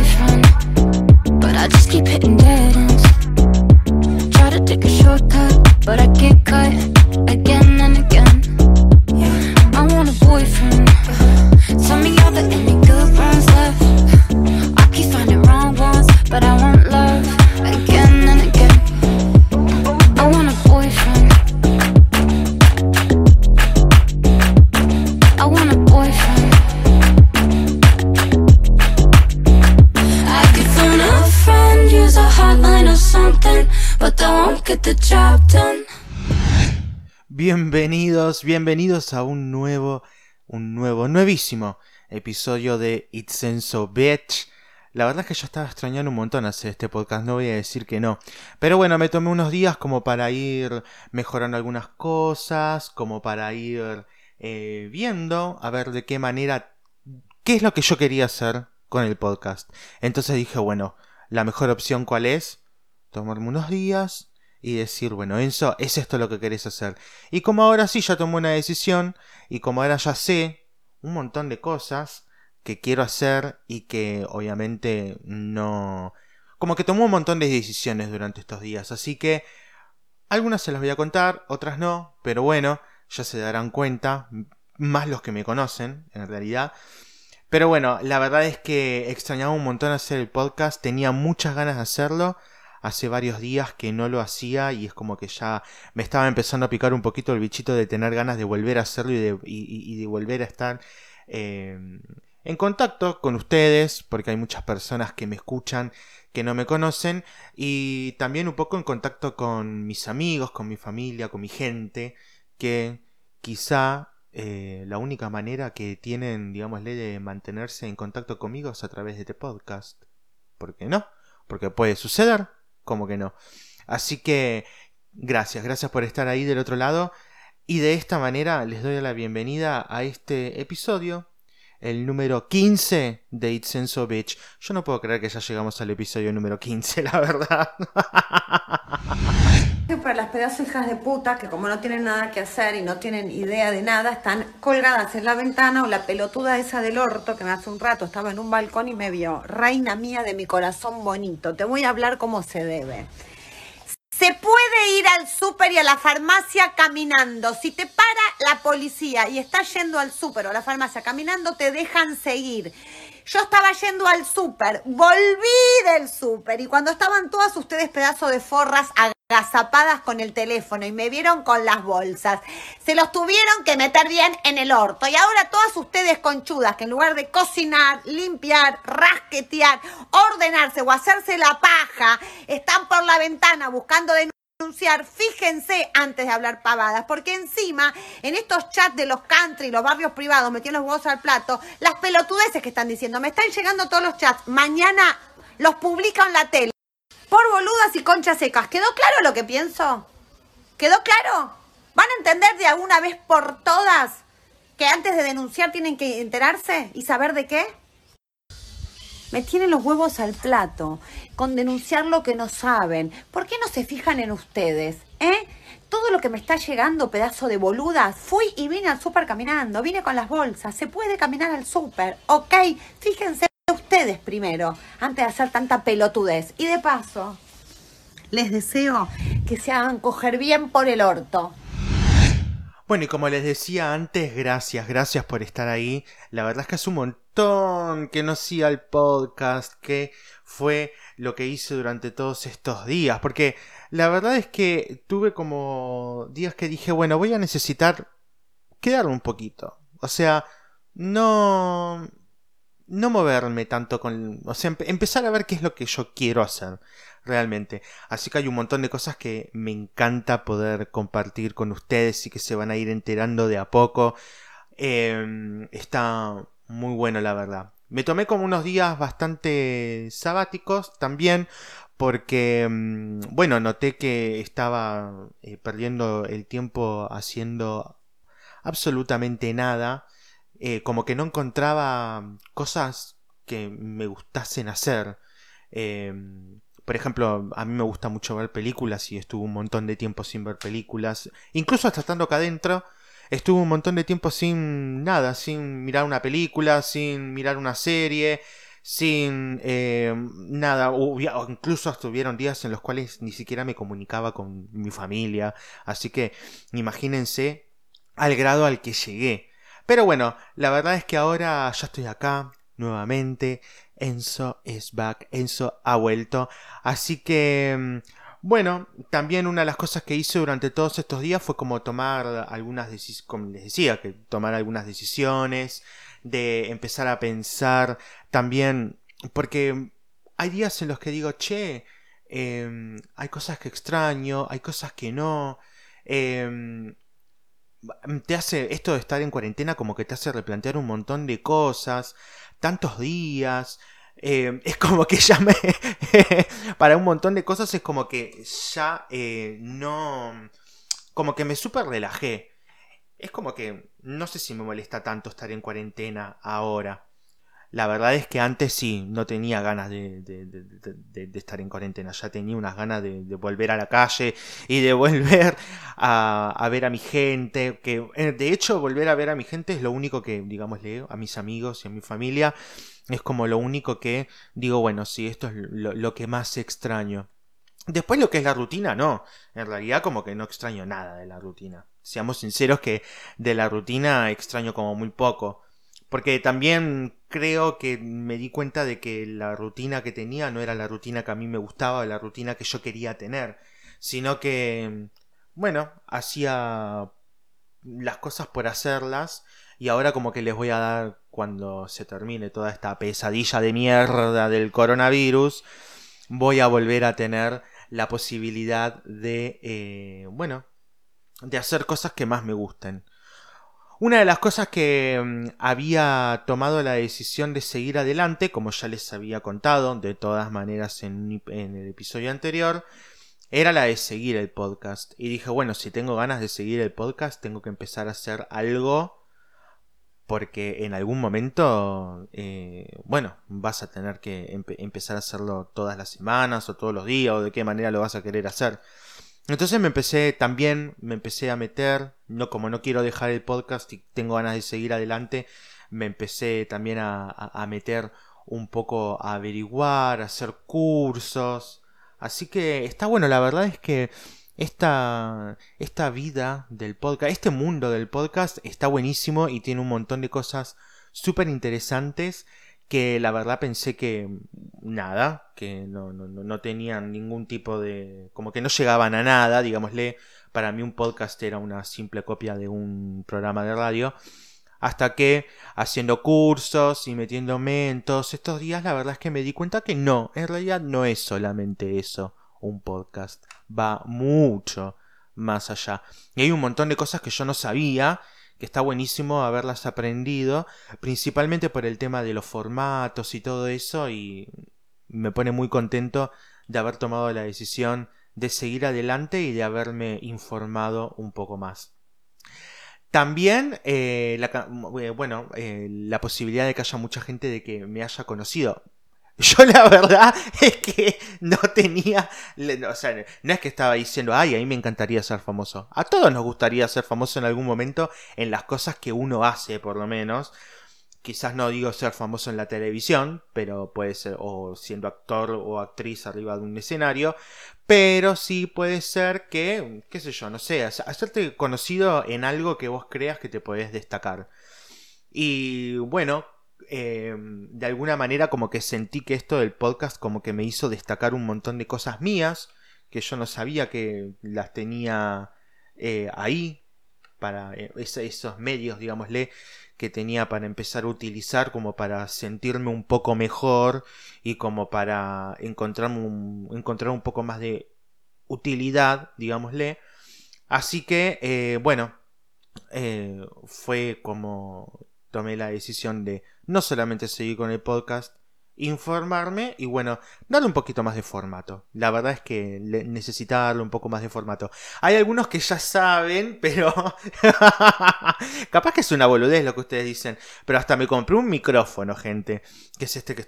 boyfriend, but I just keep hitting dead ends. Bienvenidos, a un nuevo, un nuevo, nuevísimo episodio de It's Senso Bitch. La verdad es que yo estaba extrañando un montón hacer este podcast, no voy a decir que no. Pero bueno, me tomé unos días como para ir mejorando algunas cosas, como para ir eh, viendo a ver de qué manera, qué es lo que yo quería hacer con el podcast. Entonces dije, bueno, la mejor opción cuál es, tomarme unos días y decir, bueno, Enzo, es esto lo que querés hacer. Y como ahora sí ya tomé una decisión y como ahora ya sé un montón de cosas que quiero hacer y que obviamente no... Como que tomé un montón de decisiones durante estos días. Así que algunas se las voy a contar, otras no, pero bueno, ya se darán cuenta, más los que me conocen, en realidad. Pero bueno, la verdad es que extrañaba un montón hacer el podcast, tenía muchas ganas de hacerlo. Hace varios días que no lo hacía y es como que ya me estaba empezando a picar un poquito el bichito de tener ganas de volver a hacerlo y de, y- y- de volver a estar eh, en contacto con ustedes, porque hay muchas personas que me escuchan que no me conocen, y también un poco en contacto con mis amigos, con mi familia, con mi gente, que quizá eh, la única manera que tienen, digámosle, de mantenerse en contacto conmigo es a través de este podcast. ¿Por qué no? Porque puede suceder, como que no. Así que gracias, gracias por estar ahí del otro lado. Y de esta manera les doy la bienvenida a este episodio, el número 15 de It's Bitch. Yo no puedo creer que ya llegamos al episodio número 15, la verdad. Para las pedazos hijas de puta que como no tienen nada que hacer y no tienen idea de nada, están colgadas en la ventana o la pelotuda esa del orto que me hace un rato estaba en un balcón y me vio. Reina mía de mi corazón bonito, te voy a hablar como se debe. Se puede ir al súper y a la farmacia caminando. Si te para la policía y estás yendo al súper o a la farmacia caminando, te dejan seguir. Yo estaba yendo al súper, volví del súper y cuando estaban todas ustedes pedazos de forras agazapadas con el teléfono y me vieron con las bolsas, se los tuvieron que meter bien en el orto. Y ahora todas ustedes conchudas que en lugar de cocinar, limpiar, rasquetear, ordenarse o hacerse la paja, están por la ventana buscando de denunciar, fíjense antes de hablar pavadas, porque encima en estos chats de los country, los barrios privados, metiendo los huevos al plato, las pelotudeces que están diciendo, me están llegando todos los chats, mañana los publican en la tele, por boludas y conchas secas. ¿Quedó claro lo que pienso? ¿Quedó claro? ¿Van a entender de alguna vez por todas que antes de denunciar tienen que enterarse y saber de qué? Me tienen los huevos al plato con denunciar lo que no saben. ¿Por qué no se fijan en ustedes? ¿Eh? Todo lo que me está llegando, pedazo de boludas, fui y vine al súper caminando, vine con las bolsas, se puede caminar al súper, ok, fíjense ustedes primero, antes de hacer tanta pelotudez. Y de paso, les deseo que se hagan coger bien por el orto. Bueno, y como les decía antes, gracias, gracias por estar ahí. La verdad es que hace un montón que no hacía el podcast, que fue lo que hice durante todos estos días. Porque la verdad es que tuve como días que dije, bueno, voy a necesitar quedarme un poquito. O sea, no... No moverme tanto con... O sea, empe- empezar a ver qué es lo que yo quiero hacer realmente. Así que hay un montón de cosas que me encanta poder compartir con ustedes y que se van a ir enterando de a poco. Eh, está muy bueno, la verdad. Me tomé como unos días bastante sabáticos también porque, mm, bueno, noté que estaba eh, perdiendo el tiempo haciendo absolutamente nada. Eh, como que no encontraba cosas que me gustasen hacer. Eh, por ejemplo, a mí me gusta mucho ver películas y estuve un montón de tiempo sin ver películas. Incluso hasta estando acá adentro, estuve un montón de tiempo sin nada, sin mirar una película, sin mirar una serie, sin eh, nada, o incluso estuvieron días en los cuales ni siquiera me comunicaba con mi familia, así que imagínense al grado al que llegué. Pero bueno, la verdad es que ahora ya estoy acá nuevamente, Enzo es back, Enzo ha vuelto, así que... Bueno, también una de las cosas que hice durante todos estos días fue como tomar algunas decisiones, como les decía, que tomar algunas decisiones, de empezar a pensar también, porque hay días en los que digo, che, em, hay cosas que extraño, hay cosas que no. Em, te hace esto de estar en cuarentena como que te hace replantear un montón de cosas, tantos días. Em, es como que ya me... para un montón de cosas es como que ya eh, no... Como que me súper relajé. Es como que no sé si me molesta tanto estar en cuarentena ahora. La verdad es que antes sí, no tenía ganas de, estar en cuarentena, ya tenía unas ganas de, volver a la calle y de volver a, ver a mi gente, que eh, de hecho volver a ver a mi gente es lo único que, digamos, leo a mis amigos y a mi familia, es como lo único que digo, bueno, sí, esto es lo que más extraño. Después lo que es la rutina, no, en realidad como que no extraño nada de la rutina seamos sinceros que de la rutina extraño como muy poco. Porque también creo que me di cuenta de que la rutina que tenía no era la rutina que a mí me gustaba, la rutina que yo quería tener, sino que, bueno, hacía las cosas por hacerlas y ahora como que les voy a dar cuando se termine toda esta pesadilla de mierda del coronavirus, voy a volver a tener la posibilidad de, eh, bueno, de hacer cosas que más me gusten. Una de las cosas que mm, había tomado la decisión de seguir adelante, como ya les había contado de todas maneras en, en, el episodio anterior, era la de seguir el podcast. Y dije, bueno, si tengo ganas de seguir el podcast, tengo que empezar a hacer algo porque en algún momento, eh, bueno, vas a tener que empezar a hacerlo todas las semanas o todos los días o de qué manera lo vas a querer hacer. Entonces me empecé también, me empecé a meter, no como no quiero dejar el podcast y tengo ganas de seguir adelante, me empecé también a, meter un poco a averiguar, a hacer cursos. Así que está bueno, la verdad es que esta, esta vida del podcast, este mundo del podcast está buenísimo y tiene un montón de cosas súper interesantes que la verdad pensé que nada, que no, no, no, tenían ningún tipo de... como que no llegaban a nada, digámosle, para mí un podcast era una simple copia de un programa de radio, hasta que haciendo cursos y metiéndome en todos estos días, la verdad es que me di cuenta que no, en realidad no es solamente eso, un podcast, va mucho más allá. Y hay un montón de cosas que yo no sabía que está buenísimo haberlas aprendido, principalmente por el tema de los formatos y todo eso, y me pone muy contento de haber tomado la decisión de seguir adelante y de haberme informado un poco más. También, eh, eh, bueno, eh, la posibilidad de que haya mucha gente de que me haya conocido. Yo la verdad es que no tenía, o sea, no es que estaba diciendo, ay, a mí me encantaría ser famoso. A todos nos gustaría ser famoso en algún momento en las cosas que uno hace, por lo menos. Quizás no digo ser famoso en la televisión, pero puede ser, o siendo actor o actriz arriba de un escenario, pero sí puede ser que, qué sé yo, no sé, hacerte conocido en algo que vos creas que te podés destacar. Y bueno, eh, de alguna manera como que sentí que esto del podcast como que me hizo destacar un montón de cosas mías que yo no sabía que las tenía eh, ahí para eh, esos medios digámosle que tenía para empezar a utilizar como para sentirme un poco mejor y como para encontrar un, encontrar un poco más de utilidad digámosle. Así que bueno fue como tomé la decisión de no solamente seguir con el podcast, informarme y bueno, darle un poquito más de formato. La verdad es que necesitaba darle un poco más de formato. Hay algunos que ya saben, pero capaz que es una boludez lo que ustedes dicen, pero hasta me compré un micrófono, gente, que es este que,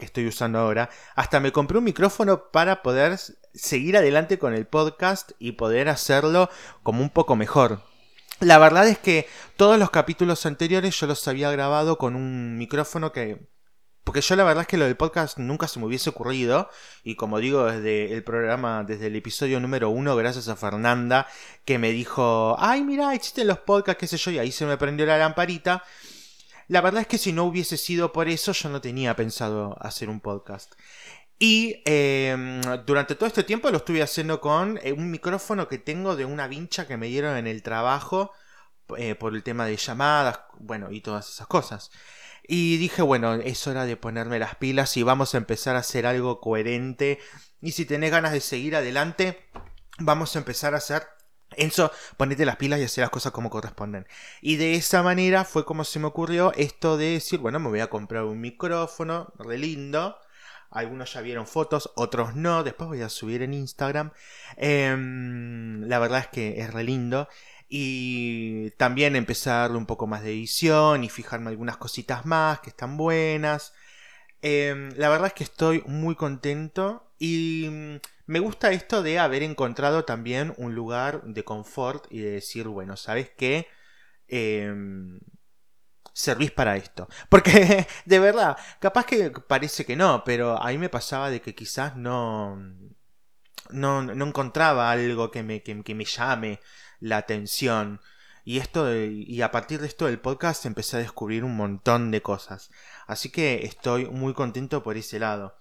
estoy usando ahora. Hasta me compré un micrófono para poder seguir adelante con el podcast y poder hacerlo como un poco mejor. La verdad es que todos los capítulos anteriores yo los había grabado con un micrófono que porque yo la verdad es que lo del podcast nunca se me hubiese ocurrido. Y como digo, desde el programa, desde el episodio número uno, gracias a Fernanda, que me dijo, ay, mira, existen los podcasts, qué sé yo, y ahí se me prendió la lamparita. La verdad es que si no hubiese sido por eso, yo no tenía pensado hacer un podcast. Y em, durante todo este tiempo lo estuve haciendo con eh, un micrófono que tengo de una vincha que me dieron en el trabajo eh, por el tema de llamadas, bueno, y todas esas cosas. Y dije, bueno, es hora de ponerme las pilas y vamos a empezar a hacer algo coherente. Y si tenés ganas de seguir adelante, vamos a empezar a hacer Enzo, ponete las pilas y hacer las cosas como corresponden. Y de esa manera fue como se me ocurrió esto de decir, bueno, me voy a comprar un micrófono, re lindo. Algunos ya vieron fotos, otros no. Después voy a subir en Instagram. Em, la verdad es que es re lindo. Y también empezar a darle un poco más de edición y fijarme algunas cositas más que están buenas. Em, la verdad es que estoy muy contento y mm, me gusta esto de haber encontrado también un lugar de confort y de decir, bueno, ¿sabes qué? Em, servís para esto. Porque, de verdad, capaz que parece que no, pero a mí me pasaba de que quizás no, no, no encontraba algo que me, que, me llame la atención. Y esto, y a partir de esto del podcast empecé a descubrir un montón de cosas. Así que estoy muy contento por ese lado.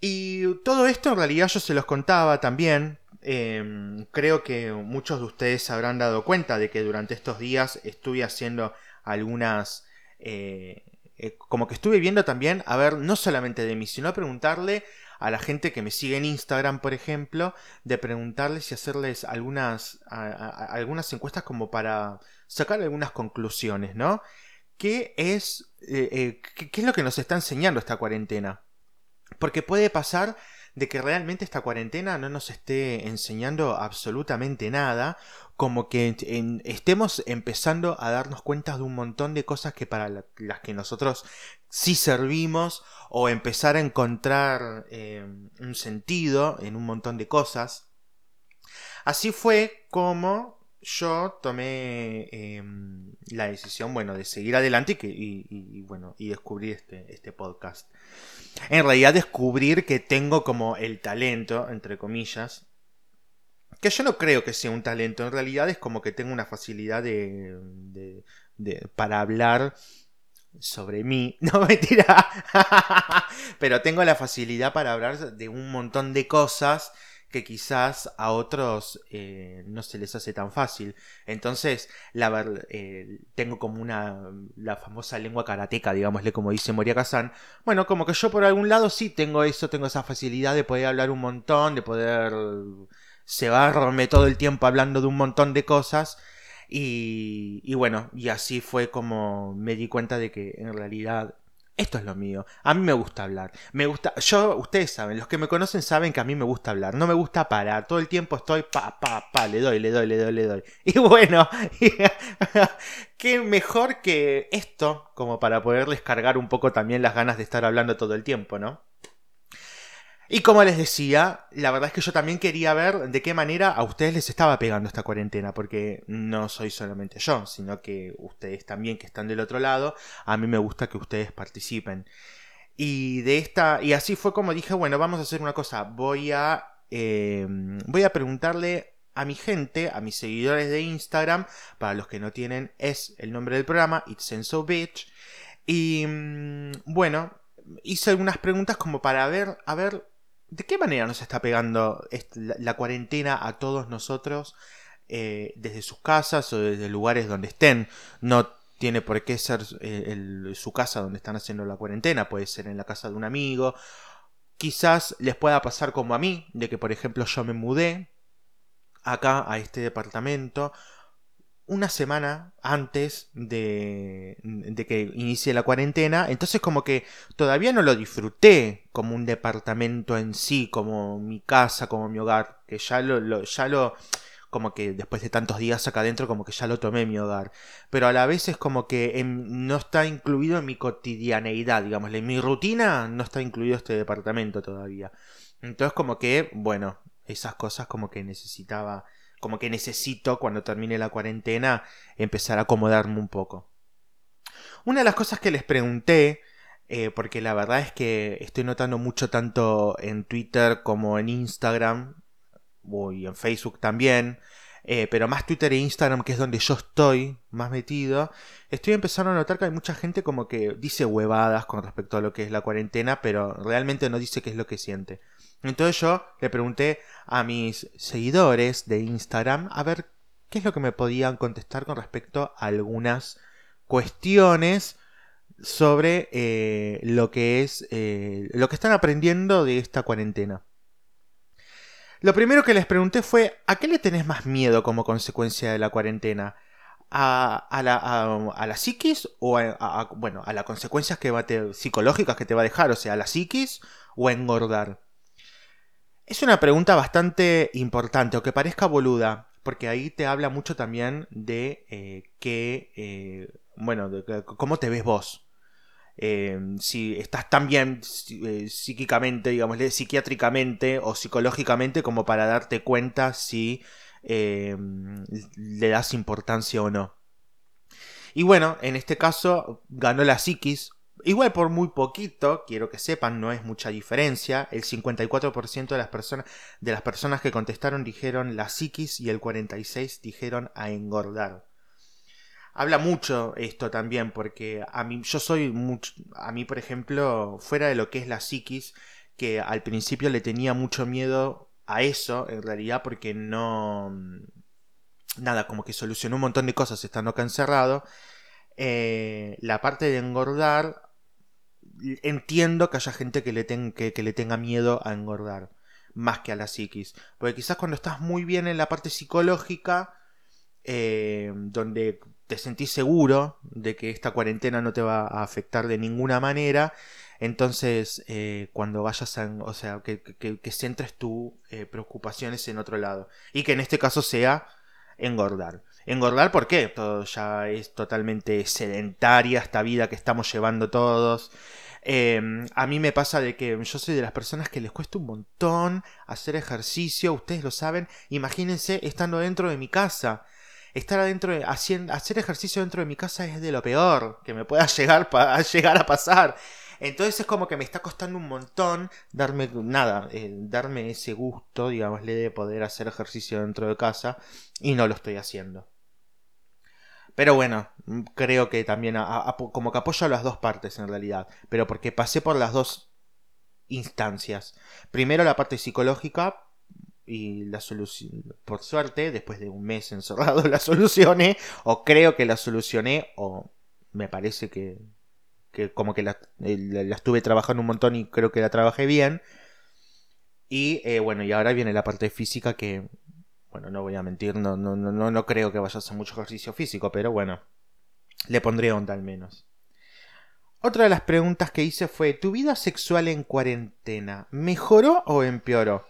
Y todo esto en realidad yo se los contaba también. Em, creo que muchos de ustedes habrán dado cuenta de que durante estos días estuve haciendo algunas... Eh, eh, como que estuve viendo también, a ver, no solamente de mí, sino preguntarle a la gente que me sigue en Instagram, por ejemplo, de preguntarles y hacerles algunas, algunas encuestas como para sacar algunas conclusiones, ¿no? ¿Qué es, eh, qué es lo que nos está enseñando esta cuarentena? Porque puede pasar de que realmente esta cuarentena no nos esté enseñando absolutamente nada, como que estemos empezando a darnos cuenta de un montón de cosas que para las que nosotros sí servimos, o empezar a encontrar eh, un sentido en un montón de cosas. Así fue como yo tomé em, la decisión, bueno, de seguir adelante y, bueno, y descubrir este, este podcast. En realidad descubrir que tengo como el talento, entre comillas, que yo no creo que sea un talento, en realidad es como que tengo una facilidad de, de, para hablar sobre mí, no mentira, pero tengo la facilidad para hablar de un montón de cosas que quizás a otros eh, no se les hace tan fácil. Entonces, la eh, tengo como una, la famosa lengua karateca, digámosle como dice Moria Kazan. Bueno, como que yo por algún lado sí tengo eso, tengo esa facilidad de poder hablar un montón, de poder cebarme todo el tiempo hablando de un montón de cosas. Y, y bueno, y así fue como me di cuenta de que en realidad esto es lo mío. A mí me gusta hablar. Me gusta. Yo, ustedes saben, los que me conocen saben que a mí me gusta hablar. No me gusta parar. Todo el tiempo estoy pa, pa, pa, le doy, le doy, le doy, le doy. Y bueno, qué mejor que esto, como para poderles cargar un poco también las ganas de estar hablando todo el tiempo, ¿no? Y como les decía, la verdad es que yo también quería ver de qué manera a ustedes les estaba pegando esta cuarentena, porque no soy solamente yo, sino que ustedes también que están del otro lado, a mí me gusta que ustedes participen. Y de esta, y así fue como dije, bueno, vamos a hacer una cosa, voy a, em, voy a preguntarle a mi gente, a mis seguidores de Instagram, para los que no tienen, es el nombre del programa, It's So Bitch. Y mm, bueno, hice algunas preguntas como para ver, a ver ¿De qué manera nos está pegando la cuarentena a todos nosotros eh, desde sus casas o desde lugares donde estén? No tiene por qué ser eh, su casa donde están haciendo la cuarentena, puede ser en la casa de un amigo. Quizás les pueda pasar como a mí, de que por ejemplo yo me mudé acá a este departamento una semana antes de, de, que inicie la cuarentena, entonces como que todavía no lo disfruté como un departamento en sí, como mi casa, como mi hogar, que ya lo, ya lo, como que después de tantos días acá adentro, como que ya lo tomé mi hogar, pero a la vez es como que no está incluido en mi cotidianeidad, digamos, en mi rutina no está incluido este departamento todavía. Entonces como que, bueno, esas cosas como que necesitaba como que necesito, cuando termine la cuarentena, empezar a acomodarme un poco. Una de las cosas que les pregunté eh, porque la verdad es que estoy notando mucho tanto en Twitter como en Instagram, y en Facebook también, eh, pero más Twitter e Instagram, que es donde yo estoy más metido, estoy empezando a notar que hay mucha gente como que dice huevadas con respecto a lo que es la cuarentena, pero realmente no dice qué es lo que siente. Entonces yo le pregunté a mis seguidores de Instagram a ver qué es lo que me podían contestar con respecto a algunas cuestiones sobre eh, lo que es eh, lo que están aprendiendo de esta cuarentena. Lo primero que les pregunté fue, ¿a qué le tenés más miedo como consecuencia de la cuarentena? ¿A, la, a, la, psiquis o a, bueno, a las consecuencias que va psicológicas que te va a dejar? O sea, ¿a la psiquis o a engordar? Es una pregunta bastante importante, o que parezca boluda, porque ahí te habla mucho también de eh, que, eh, bueno, de, cómo te ves vos. Em, si estás tan bien eh, psíquicamente, digamos, psiquiátricamente o psicológicamente como para darte cuenta si le das importancia o no. Y bueno, en este caso ganó la psiquis. Igual por muy poquito, quiero que sepan, no es mucha diferencia. El 54% de las, personas, de las personas que contestaron dijeron la psiquis y el 46% dijeron a engordar habla mucho esto también, porque a mí, yo soy mucho, a mí, por ejemplo, fuera de lo que es la psiquis, que al principio le tenía mucho miedo a eso, en realidad, porque no. Nada, como que solucionó un montón de cosas estando acá encerrado. Eh, la parte de engordar, entiendo que haya gente que le, tenga miedo a engordar, más que a la psiquis. Porque quizás cuando estás muy bien en la parte psicológica, eh, donde te sentís seguro de que esta cuarentena no te va a afectar de ninguna manera, entonces eh, cuando vayas a, o sea, que, centres tus eh, preocupaciones en otro lado. Y que en este caso sea engordar. Engordar, ¿por qué? Todo ya es totalmente sedentaria esta vida que estamos llevando todos. Em, a mí me pasa de que yo soy de las personas que les cuesta un montón hacer ejercicio, ustedes lo saben. Imagínense estando dentro de mi casa estar adentro, haciendo, hacer ejercicio dentro de mi casa es de lo peor que me pueda llegar, a llegar a pasar. Entonces es como que me está costando un montón darme nada, eh, darme ese gusto, digámosle, de poder hacer ejercicio dentro de casa y no lo estoy haciendo. Pero bueno, creo que también como que apoyo a las dos partes en realidad, pero porque pasé por las dos instancias. Primero la parte psicológica, y la solución, por suerte, después de un mes encerrado, la solucioné, o creo que la solucioné, o me parece que, que como que la, estuve trabajando un montón y creo que la trabajé bien. Y eh, bueno, y ahora viene la parte física que, bueno, no voy a mentir, no, no, no, no creo que vaya a hacer mucho ejercicio físico, pero bueno, le pondré onda al menos. Otra de las preguntas que hice fue, ¿tu vida sexual en cuarentena mejoró o empeoró?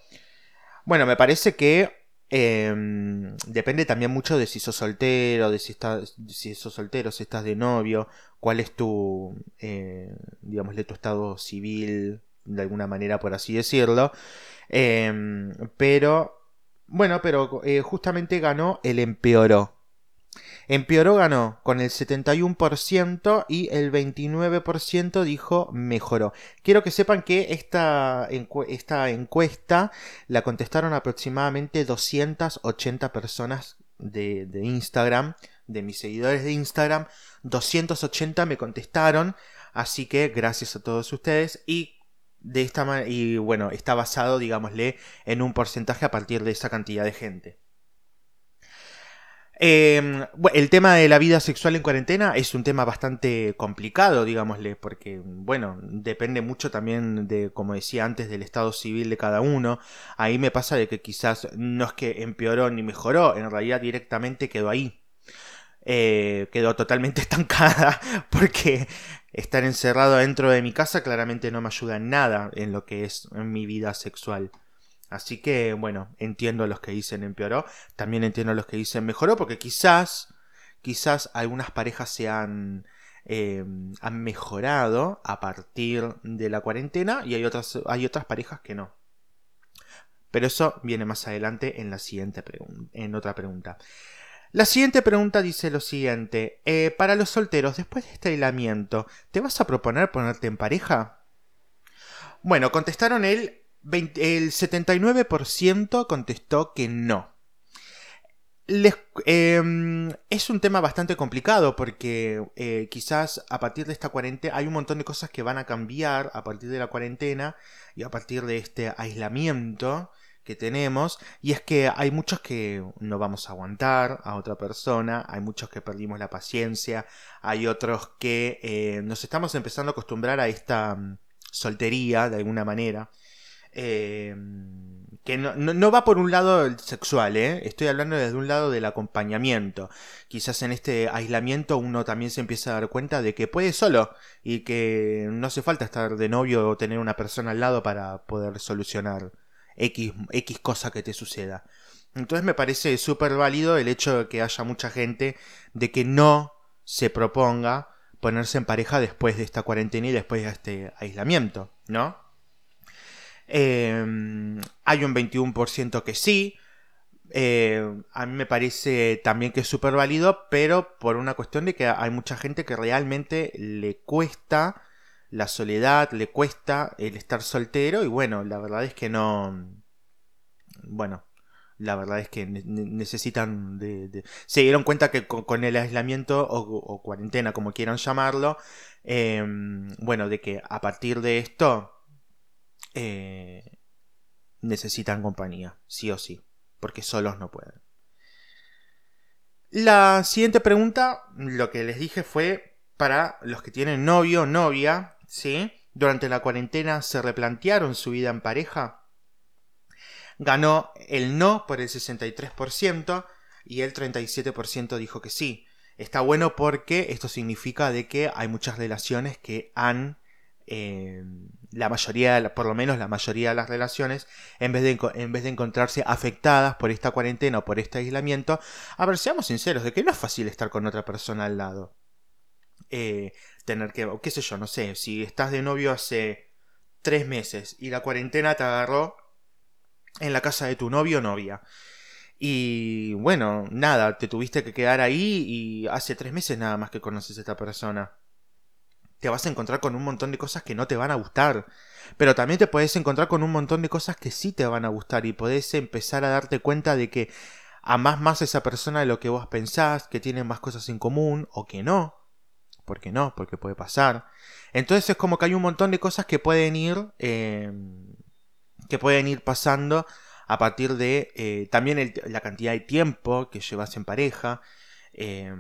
Bueno, me parece que em, depende también mucho de si sos soltero, de si, estás, si sos soltero, si estás de novio, cuál es tu, eh, digamos, de tu estado civil, de alguna manera, por así decirlo. Em, pero, bueno, pero eh, justamente ganó el empeoró. Empeoró ganó con el 71% y el 29% dijo mejoró. Quiero que sepan que esta, esta encuesta la contestaron aproximadamente 280 personas de, de Instagram, de mis seguidores de Instagram. 280 me contestaron, así que gracias a todos ustedes y de esta y bueno, está basado, digámosle, en un porcentaje a partir de esa cantidad de gente. Em, el tema de la vida sexual en cuarentena es un tema bastante complicado, digámosle, porque, bueno, depende mucho también de, como decía antes, del estado civil de cada uno. Ahí me pasa de que quizás no es que empeoró ni mejoró, en realidad directamente quedó ahí. Eh, quedó totalmente estancada porque estar encerrado dentro de mi casa claramente no me ayuda en nada en lo que es mi vida sexual. Así que, bueno, entiendo a los que dicen empeoró, también entiendo a los que dicen mejoró, porque quizás, quizás algunas parejas se han, eh, han mejorado a partir de la cuarentena y hay otras, hay otras parejas que no. Pero eso viene más adelante en la siguiente pregunta, en otra pregunta. La siguiente pregunta dice lo siguiente. eh, para los solteros, después de este aislamiento, ¿te vas a proponer ponerte en pareja? Bueno, contestaron el, 20 el 79% contestó que no. Em, es un tema bastante complicado porque eh, quizás a partir de esta cuarentena hay un montón de cosas que van a cambiar a partir de la cuarentena y a partir de este aislamiento que tenemos y es que hay muchos que no vamos a aguantar a otra persona, hay muchos que perdimos la paciencia, hay otros que eh, nos estamos empezando a acostumbrar a esta mm, soltería de alguna manera. Eh, que no, no- va por un lado sexual, ¿eh? estoy hablando desde un lado del acompañamiento. Quizás en este aislamiento uno también se empieza a dar cuenta de que puede solo y que no hace falta estar de novio o tener una persona al lado para poder solucionar X, X cosa que te suceda. Entonces me parece súper válido el hecho de que haya mucha gente de que no se proponga ponerse en pareja después de esta cuarentena y después de este aislamiento, ¿no? Eh, hay un 21% que sí. Eh, a mí me parece también que es súper válido, pero por una cuestión de que hay mucha gente que realmente le cuesta la soledad, le cuesta el estar soltero y bueno, la verdad es que no... Bueno, la verdad es que ne- ne- necesitan de, Se dieron cuenta que con, el aislamiento o, cuarentena, como quieran llamarlo, eh, bueno, de que a partir de esto eh, necesitan compañía, sí o sí, porque solos no pueden. La siguiente pregunta, lo que les dije fue para los que tienen novio o novia, ¿sí? Durante la cuarentena se replantearon su vida en pareja. Ganó el no por el 63% y el 37% dijo que sí. Está bueno porque esto significa de que hay muchas relaciones que han eh, la mayoría, por lo menos la mayoría de las relaciones, en vez, de, en vez de encontrarse afectadas por esta cuarentena o por este aislamiento, a ver, seamos sinceros, de que no es fácil estar con otra persona al lado. Eh, tener que, qué sé yo, no sé, si estás de novio hace tres meses y la cuarentena te agarró en la casa de tu novio o novia. Y bueno, nada, te tuviste que quedar ahí y hace tres meses nada más que conoces a esta persona te vas a encontrar con un montón de cosas que no te van a gustar. Pero también te puedes encontrar con un montón de cosas que sí te van a gustar y podés empezar a darte cuenta de que amás más a esa persona de lo que vos pensás, que tienen más cosas en común o que no. ¿Por qué no? Porque puede pasar. Entonces es como que hay un montón de cosas que pueden ir. eh, que pueden ir pasando a partir de eh, también la cantidad de tiempo que llevas en pareja. Eh,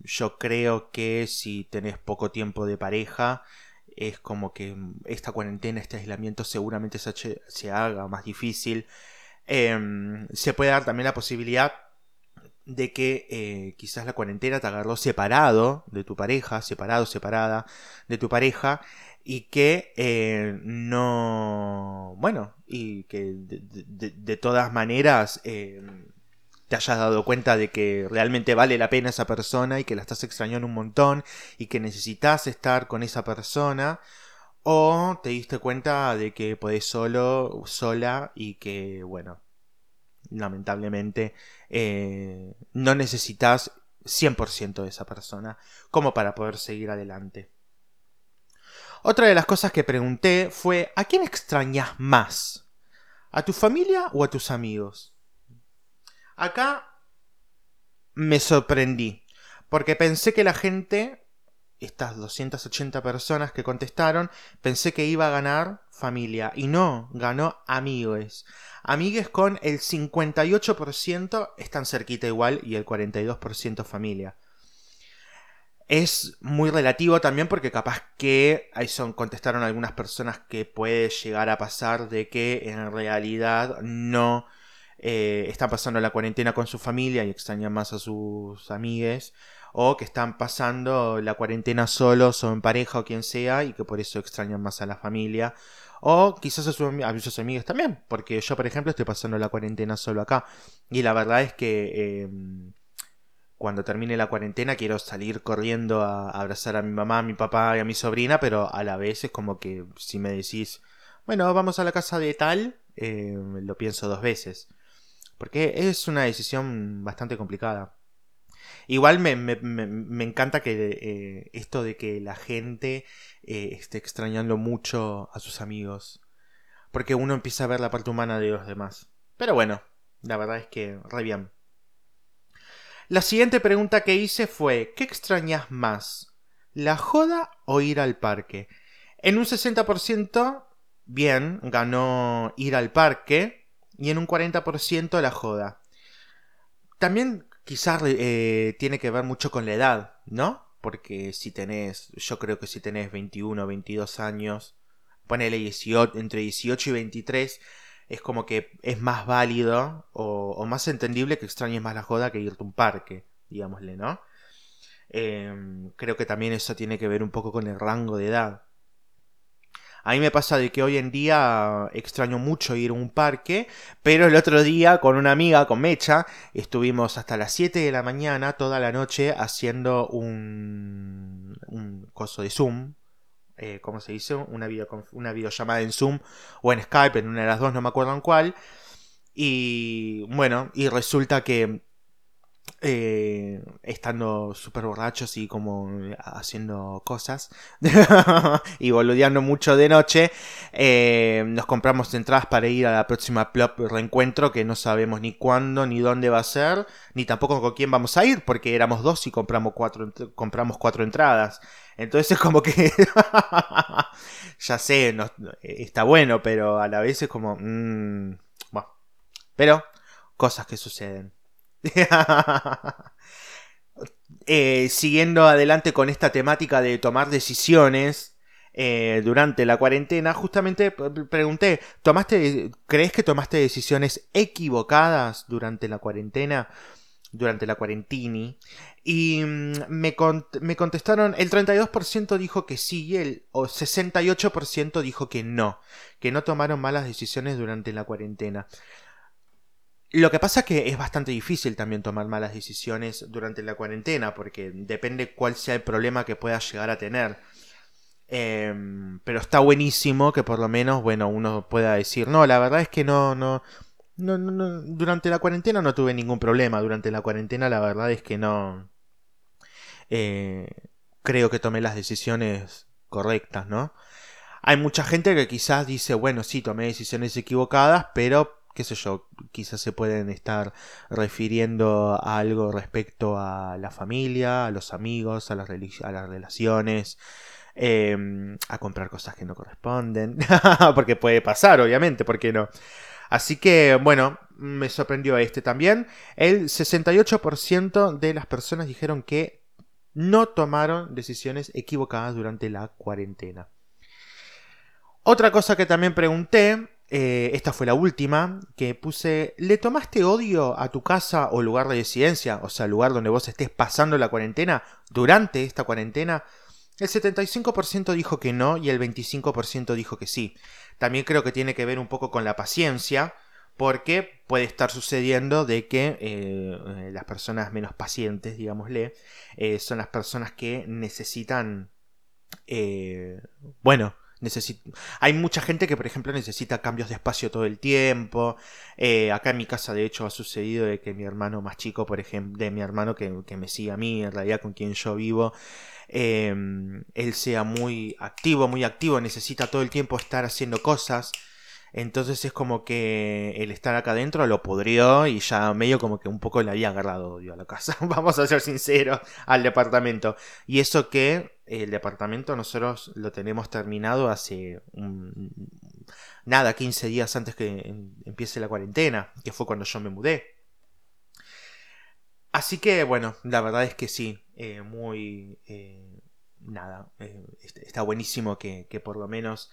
yo creo que si tenés poco tiempo de pareja, es como que esta cuarentena, este aislamiento seguramente se, haga más difícil. Eh, se puede dar también la posibilidad de que eh, quizás la cuarentena te agarró separado de tu pareja, separado, separada de tu pareja, y que eh, no, bueno, y que de, todas maneras eh, te hayas dado cuenta de que realmente vale la pena esa persona y que la estás extrañando un montón y que necesitas estar con esa persona. O te diste cuenta de que podés solo, sola y que, bueno, lamentablemente eh, no necesitas 100% de esa persona como para poder seguir adelante. Otra de las cosas que pregunté fue, ¿a quién extrañas más? ¿A tu familia o a tus amigos? Acá me sorprendí, porque pensé que la gente, estas 280 personas que contestaron, pensé que iba a ganar familia, y no, ganó amigos. Amigues con el 58% están cerquita igual y el 42% familia. Es muy relativo también porque capaz que ahí son contestaron algunas personas que puede llegar a pasar de que en realidad no eh, están pasando la cuarentena con su familia y extrañan más a sus amigues o que están pasando la cuarentena solos o en pareja o quien sea y que por eso extrañan más a la familia o quizás a, a sus amigos también porque yo por ejemplo estoy pasando la cuarentena solo acá y la verdad es que eh, cuando termine la cuarentena quiero salir corriendo a abrazar a mi mamá, a mi papá y a mi sobrina, pero a la vez es como que si me decís, bueno, vamos a la casa de tal, eh, lo pienso dos veces. Porque es una decisión bastante complicada. Igual me, me, me, encanta que eh, esto de que la gente eh, esté extrañando mucho a sus amigos. Porque uno empieza a ver la parte humana de los demás. Pero bueno, la verdad es que re bien. La siguiente pregunta que hice fue, ¿qué extrañas más? ¿La joda o ir al parque? En un 60%, bien, ganó ir al parque y en un 40% la joda. También quizás eh, tiene que ver mucho con la edad, ¿no? Porque si tenés, yo creo que si tenés 21 o 22 años, ponele 18, entre 18 y 23, es como que es más válido o, más entendible que extrañes más la joda que irte a un parque, digámosle, ¿no? Em, creo que también eso tiene que ver un poco con el rango de edad. A mí me pasa de que hoy en día extraño mucho ir a un parque, pero el otro día con una amiga, con Mecha, estuvimos hasta las 7 de la mañana, toda la noche, haciendo un, coso de Zoom, eh, ¿cómo se dice? Una, una videollamada en Zoom o en Skype, en una de las dos, no me acuerdo en cuál. Y bueno, y resulta que eh, estando súper borrachos y como haciendo cosas y boludeando mucho de noche, eh, nos compramos entradas para ir a la próxima Plop reencuentro que no sabemos ni cuándo ni dónde va a ser, ni tampoco con quién vamos a ir, porque éramos dos y compramos cuatro, compramos cuatro entradas. Entonces es como que ya sé, está bueno, pero a la vez es como... Mm, bueno, pero cosas que suceden. Eh, siguiendo adelante con esta temática de tomar decisiones eh, durante la cuarentena, justamente pregunté, ¿tomaste, ¿crees que tomaste decisiones equivocadas durante la cuarentena? Durante la cuarentini. Y mm, me, me contestaron, el 32% dijo que sí y el 68% dijo que no, que no tomaron malas decisiones durante la cuarentena. Lo que pasa es que es bastante difícil también tomar malas decisiones durante la cuarentena, porque depende cuál sea el problema que puedas llegar a tener. Em, pero está buenísimo que por lo menos, bueno, uno pueda decir, no, la verdad es que no, no, no, no, durante la cuarentena no tuve ningún problema. Durante la cuarentena la verdad es que no, eh, creo que tomé las decisiones correctas, ¿no? Hay mucha gente que quizás dice, bueno, sí, tomé decisiones equivocadas, pero qué sé yo, quizás se pueden estar refiriendo a algo respecto a la familia, a los amigos, a las, relaciones, em, a comprar cosas que no corresponden, porque puede pasar, obviamente, ¿por qué no? Así que, bueno, me sorprendió este también. El 68% de las personas dijeron que no tomaron decisiones equivocadas durante la cuarentena. Otra cosa que también pregunté eh, esta fue la última, que puse, ¿le tomaste odio a tu casa o lugar de residencia, o sea, lugar donde vos estés pasando la cuarentena, durante esta cuarentena? El 75% dijo que no y el 25% dijo que sí. También creo que tiene que ver un poco con la paciencia, porque puede estar sucediendo de que eh, las personas menos pacientes, digámosle, eh, son las personas que necesitan, bueno, hay mucha gente que, por ejemplo, necesita cambios de espacio todo el tiempo. Eh, acá en mi casa, de hecho, ha sucedido de que mi hermano más chico, por ejemplo, de mi hermano que, me sigue a mí, en realidad con quien yo vivo, em, él sea muy activo, muy activo, necesita todo el tiempo estar haciendo cosas. Entonces es como que el estar acá adentro lo podrió y ya medio como que un poco le había agarrado odio a la casa. Vamos a ser sinceros, al departamento. Y eso que el departamento nosotros lo tenemos terminado hace nada, 15 días antes que em, empiece la cuarentena, que fue cuando yo me mudé. Así que bueno, la verdad es que sí, eh, muy... Eh, nada, eh, está buenísimo que, que, por lo menos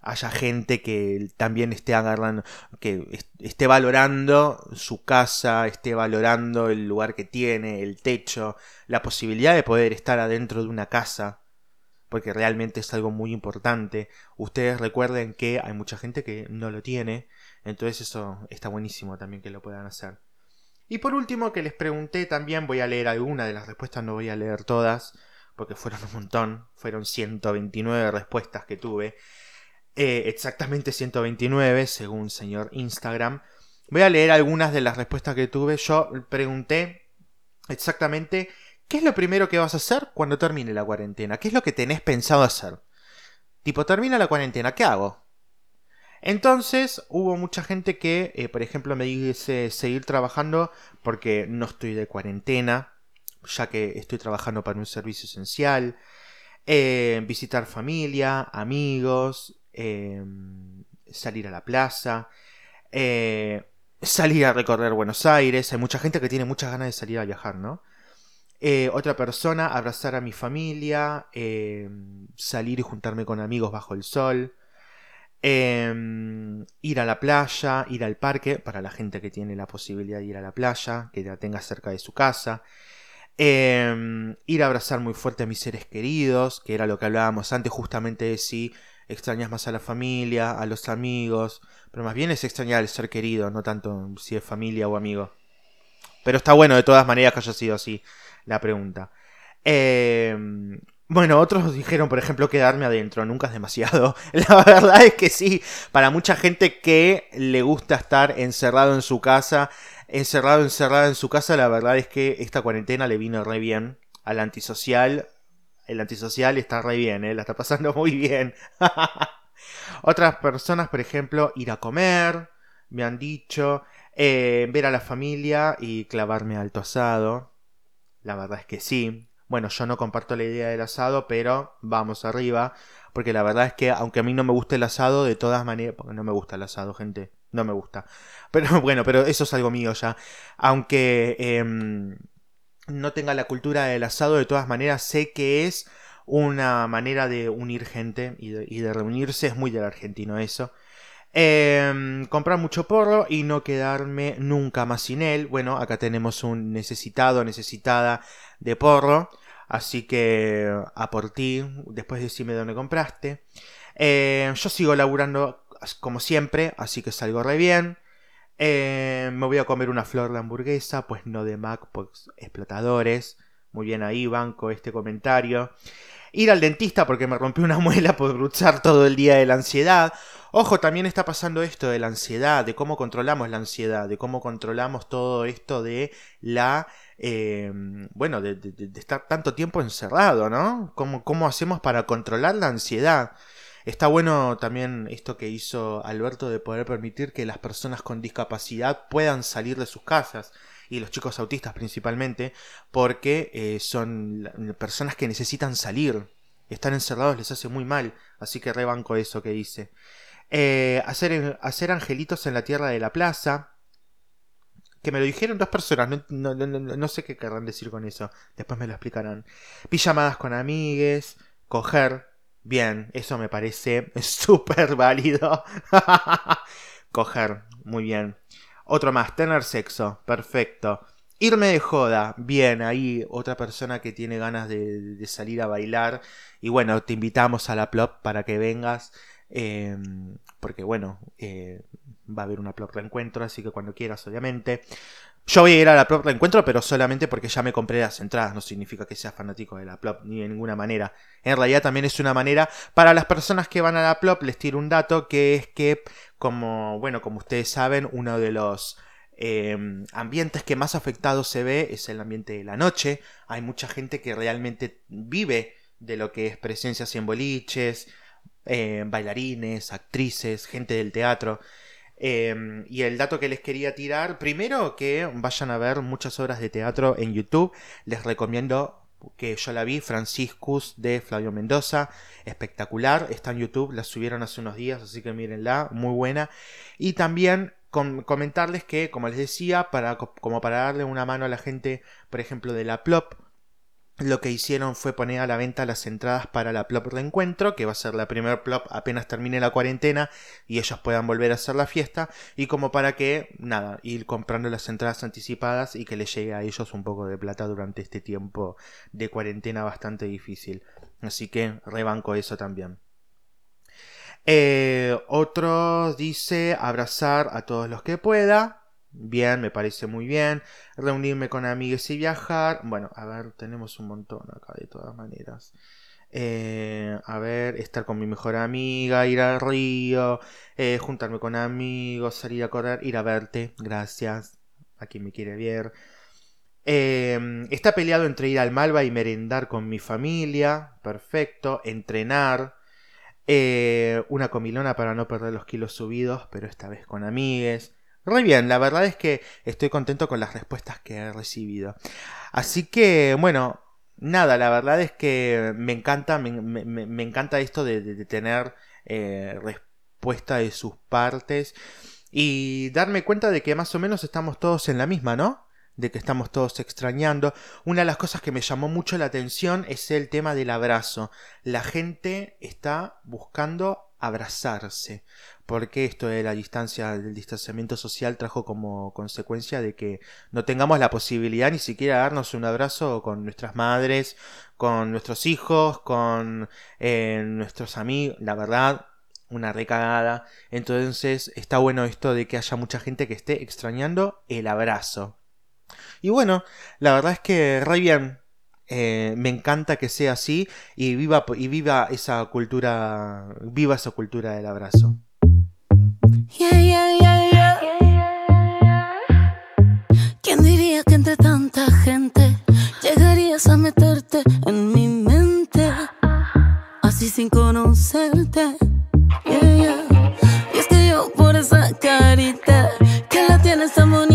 haya gente que también esté agarrando, que esté valorando su casa, esté valorando el lugar que tiene, el techo, la posibilidad de poder estar adentro de una casa, porque realmente es algo muy importante. Ustedes recuerden que hay mucha gente que no lo tiene, entonces eso está buenísimo también que lo puedan hacer. Y por último, que les pregunté también, voy a leer alguna de las respuestas, no voy a leer todas, porque fueron un montón, fueron 129 respuestas que tuve. Eh, exactamente 129 según señor Instagram. Voy a leer algunas de las respuestas que tuve. Yo pregunté exactamente qué es lo primero que vas a hacer cuando termine la cuarentena. ¿Qué es lo que tenés pensado hacer? Tipo, termina la cuarentena, ¿qué hago? Entonces hubo mucha gente que, eh, por ejemplo, me dice seguir trabajando porque no estoy de cuarentena, ya que estoy trabajando para un servicio esencial, eh, visitar familia, amigos, eh, salir a la plaza, salir a recorrer Buenos Aires. Hay mucha gente que tiene muchas ganas de salir a viajar, ¿no? otra persona, abrazar a mi familia, salir y juntarme con amigos bajo el sol. Em, ir a la playa, ir al parque, para la gente que tiene la posibilidad de ir a la playa, que la tenga cerca de su casa. Em, ir a abrazar muy fuerte a mis seres queridos, que era lo que hablábamos antes justamente de si extrañas más a la familia, a los amigos, pero más bien es extrañar al ser querido, no tanto si es familia o amigo. Pero está bueno de todas maneras que haya sido así la pregunta. Eh, bueno, otros dijeron, por ejemplo, quedarme adentro, nunca es demasiado. La verdad es que sí, para mucha gente que le gusta estar encerrado en su casa, encerrado, encerrada en su casa, la verdad es que esta cuarentena le vino re bien al antisocial. El antisocial está re bien, ¿eh? la está pasando muy bien. Otras personas, por ejemplo, ir a comer, me han dicho, eh, ver a la familia y clavarme alto asado. La verdad es que sí, bueno, yo no comparto la idea del asado, pero vamos arriba. Porque la verdad es que, aunque a mí no me guste el asado, de todas maneras. Porque no me gusta el asado, gente. No me gusta. Pero bueno, pero eso es algo mío ya. Aunque em, no tenga la cultura del asado, de todas maneras sé que es una manera de unir gente y de, reunirse. Es muy del argentino eso. Eh, comprar mucho porro y no quedarme nunca más sin él. Bueno, acá tenemos un necesitado, necesitada de porro. Así que a por ti, después decime dónde compraste. Eh, yo sigo laburando como siempre, así que salgo re bien. Eh, me voy a comer una flor de hamburguesa, pues no de Mac, pues explotadores. Muy bien ahí, banco este comentario. Ir al dentista porque me rompí una muela por luchar todo el día de la ansiedad. Ojo, también está pasando esto de la ansiedad, de cómo controlamos la ansiedad, de cómo controlamos todo esto de la... Eh, bueno, de, estar tanto tiempo encerrado, ¿no? ¿Cómo, ¿Cómo hacemos para controlar la ansiedad? Está bueno también esto que hizo Alberto de poder permitir que las personas con discapacidad puedan salir de sus casas y los chicos autistas principalmente, porque eh, son personas que necesitan salir. Estar encerrados les hace muy mal, así que rebanco eso que dice. Eh, hacer, hacer angelitos en la tierra de la plaza. Que me lo dijeron dos personas, no, no, sé qué querrán decir con eso. Después me lo explicarán. Pijamadas con amigues, coger. Bien, eso me parece súper válido. coger, muy bien. Otro más, tener sexo, perfecto. Irme de joda, bien, ahí otra persona que tiene ganas de, salir a bailar. Y bueno, te invitamos a la plop para que vengas. Em, porque bueno, eh, va a haber una plop encuentro, así que cuando quieras, obviamente. Yo voy a ir a la Plop encuentro, pero solamente porque ya me compré las entradas. No significa que sea fanático de la Plop, ni de ninguna manera. En realidad también es una manera para las personas que van a la Plop. Les tiro un dato que es que, como, bueno, como ustedes saben, uno de los em, ambientes que más afectados se ve es el ambiente de la noche. Hay mucha gente que realmente vive de lo que es presencias en boliches, eh, bailarines, actrices, gente del teatro. Em, y el dato que les quería tirar, primero que vayan a ver muchas obras de teatro en YouTube. Les recomiendo que yo la vi, Franciscus de Flavio Mendoza, espectacular, está en YouTube, la subieron hace unos días, así que mírenla, muy buena. Y también comentarles que, como les decía, para, como para darle una mano a la gente, por ejemplo, de la Plop, lo que hicieron fue poner a la venta las entradas para la plop reencuentro, que va a ser la primer plop apenas termine la cuarentena y ellos puedan volver a hacer la fiesta, y como para que, nada, ir comprando las entradas anticipadas y que les llegue a ellos un poco de plata durante este tiempo de cuarentena bastante difícil. Así que rebanco eso también. Eh, otro dice abrazar a todos los que pueda. Bien, me parece muy bien. Reunirme con amigos y viajar. Bueno, a ver, tenemos un montón acá de todas maneras. Eh, a ver, estar con mi mejor amiga, ir al río, eh, juntarme con amigos, salir a correr, ir a verte, gracias, a quien me quiere ver. Eh, está peleado entre ir al Malva y merendar con mi familia, perfecto, entrenar, eh, una comilona para no perder los kilos subidos, pero esta vez con amigues. Muy bien, la verdad es que estoy contento con las respuestas que he recibido. Así que, bueno, nada, la verdad es que me encanta, me, encanta esto de tener eh, respuesta de sus partes y darme cuenta de que más o menos estamos todos en la misma, ¿no? De que estamos todos extrañando. Una de las cosas que me llamó mucho la atención es el tema del abrazo. La gente está buscando abrazarse porque esto de la distancia, del distanciamiento social trajo como consecuencia de que no tengamos la posibilidad ni siquiera de darnos un abrazo con nuestras madres, con nuestros hijos, con eh, nuestros amigos, la verdad, una recagada. Entonces está bueno esto de que haya mucha gente que esté extrañando el abrazo. Y bueno, la verdad es que re bien. Eh, me encanta que sea así y viva, y viva esa cultura, viva esa cultura del abrazo. Yeah, yeah, yeah, yeah. ¿Quién diría que entre tanta gente llegarías a meterte en mi mente? Así sin conocerte. Yeah, yeah. Y es que yo por esa carita que la tienes tan bonita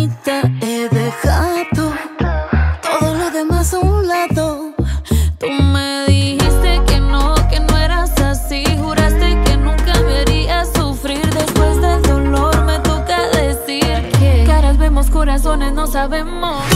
sabemos.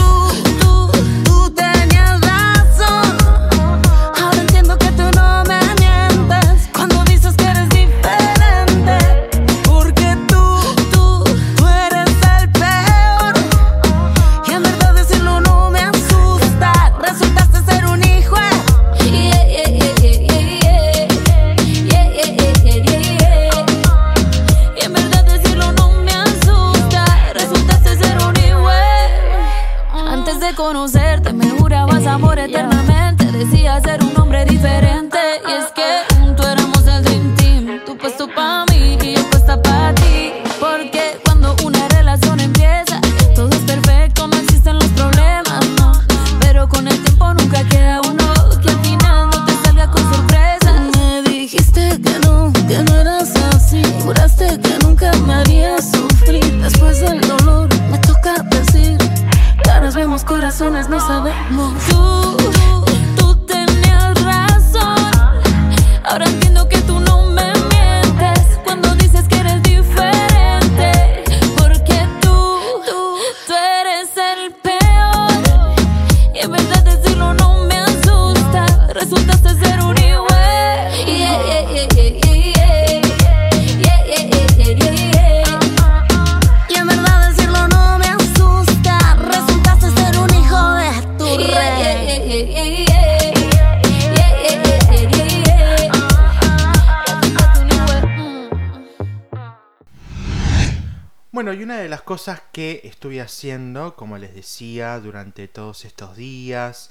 Cosas que estuve haciendo, como les decía, durante todos estos días,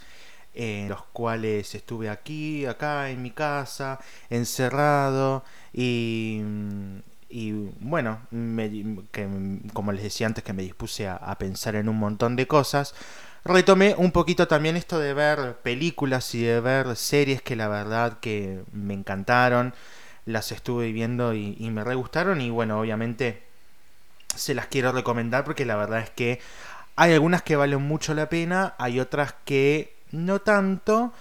en los cuales estuve aquí, acá en mi casa, encerrado y, y bueno, me que, como les decía antes que me dispuse a, pensar en un montón de cosas, retomé un poquito también esto de ver películas y de ver series que la verdad que me encantaron, las estuve viendo y, y me re gustaron y bueno, obviamente se las quiero recomendar porque la verdad es que hay algunas que valen mucho la pena, hay otras que no tanto,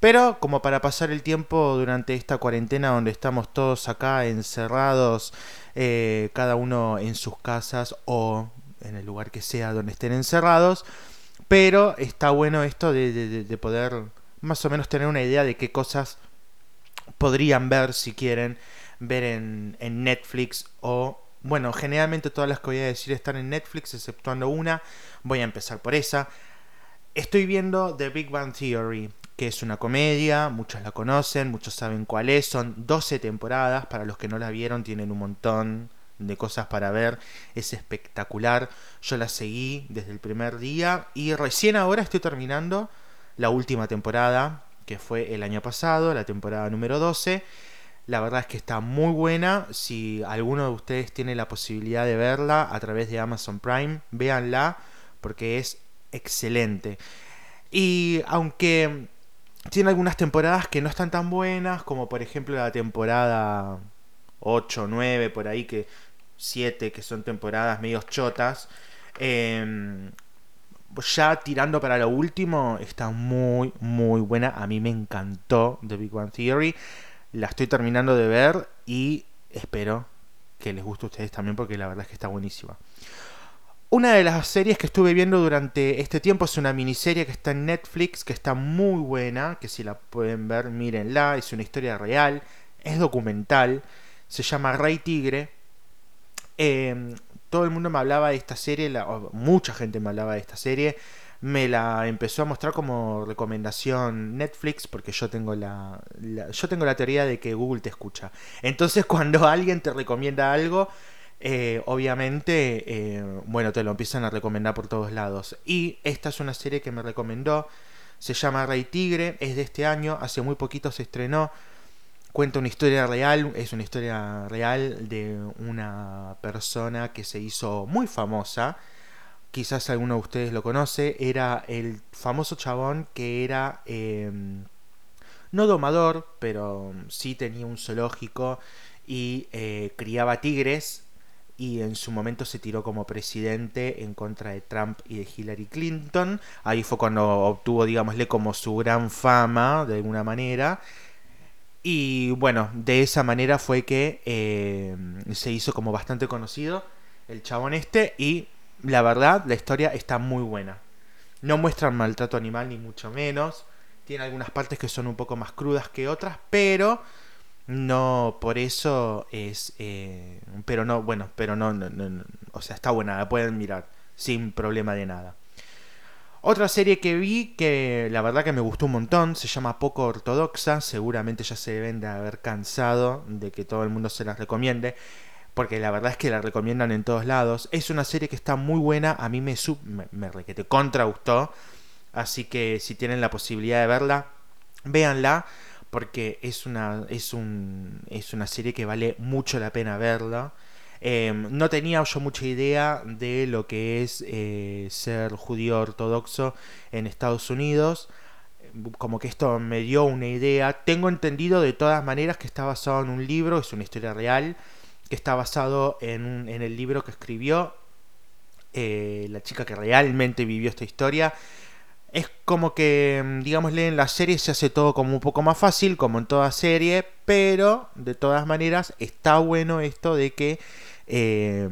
pero como para pasar el tiempo durante esta cuarentena donde estamos todos acá encerrados, eh, cada uno en sus casas o en el lugar que sea donde estén encerrados, pero está bueno esto de, de- de- de poder más o menos tener una idea de qué cosas podrían ver si quieren ver en, en Netflix o bueno, generalmente todas las que voy a decir están en Netflix, exceptuando una. Voy a empezar por esa. Estoy viendo The Big Bang Theory, que es una comedia, muchos la conocen, muchos saben cuál es, son 12 temporadas, para los que no la vieron tienen un montón de cosas para ver, es espectacular, yo la seguí desde el primer día y recién ahora estoy terminando la última temporada, que fue el año pasado, la temporada número 12. La verdad es que está muy buena. Si alguno de ustedes tiene la posibilidad de verla a través de Amazon Prime, véanla porque es excelente. Y aunque tiene algunas temporadas que no están tan buenas, como por ejemplo la temporada 8, 9, por ahí, que 7, que son temporadas medio chotas. Em, ya tirando para lo último, está muy, muy buena. A mí me encantó The Big One Theory. La estoy terminando de ver y espero que les guste a ustedes también porque la verdad es que está buenísima. Una de las series que estuve viendo durante este tiempo es una miniserie que está en Netflix, que está muy buena, que si la pueden ver, mírenla, es una historia real, es documental, se llama Rey Tigre. Em, todo el mundo me hablaba de esta serie, mucha gente me hablaba de esta serie. Me la empezó a mostrar como recomendación Netflix porque yo tengo la, yo tengo la teoría de que Google te escucha. Entonces cuando alguien te recomienda algo, eh, obviamente, eh, bueno, te lo empiezan a recomendar por todos lados. Y esta es una serie que me recomendó, se llama Rey Tigre, es de este año, hace muy poquito se estrenó cuenta una historia real, es una historia real de una persona que se hizo muy famosa, quizás alguno de ustedes lo conoce, era el famoso chabón que era em, no domador, pero sí tenía un zoológico y eh, criaba tigres y en su momento se tiró como presidente en contra de Trump y de Hillary Clinton. Ahí fue cuando obtuvo, digámosle, como su gran fama, de alguna manera. Y bueno, de esa manera fue que eh, se hizo como bastante conocido el chabón este y la verdad la historia está muy buena. No muestran maltrato animal ni mucho menos. Tiene algunas partes que son un poco más crudas que otras, pero no por eso es... Eh, pero no, bueno, pero no, no, no, o sea, está buena, la pueden mirar sin problema de nada. Otra serie que vi que la verdad que me gustó un montón, se llama Poco Ortodoxa, seguramente ya se deben de haber cansado de que todo el mundo se la recomiende, porque la verdad es que la recomiendan en todos lados. Es una serie que está muy buena, a mí me, sub, me, me requete contra gustó, así que si tienen la posibilidad de verla, véanla, porque es una, es un, es una serie que vale mucho la pena verla. Em, no tenía yo mucha idea de lo que es eh, ser judío ortodoxo en Estados Unidos. Como que esto me dio una idea. Tengo entendido de todas maneras que está basado en un libro, es una historia real, que está basado en, en el libro que escribió eh, la chica que realmente vivió esta historia. Es como que, em, digámosle, en la serie se hace todo como un poco más fácil, como en toda serie, pero de todas maneras está bueno esto de que eh,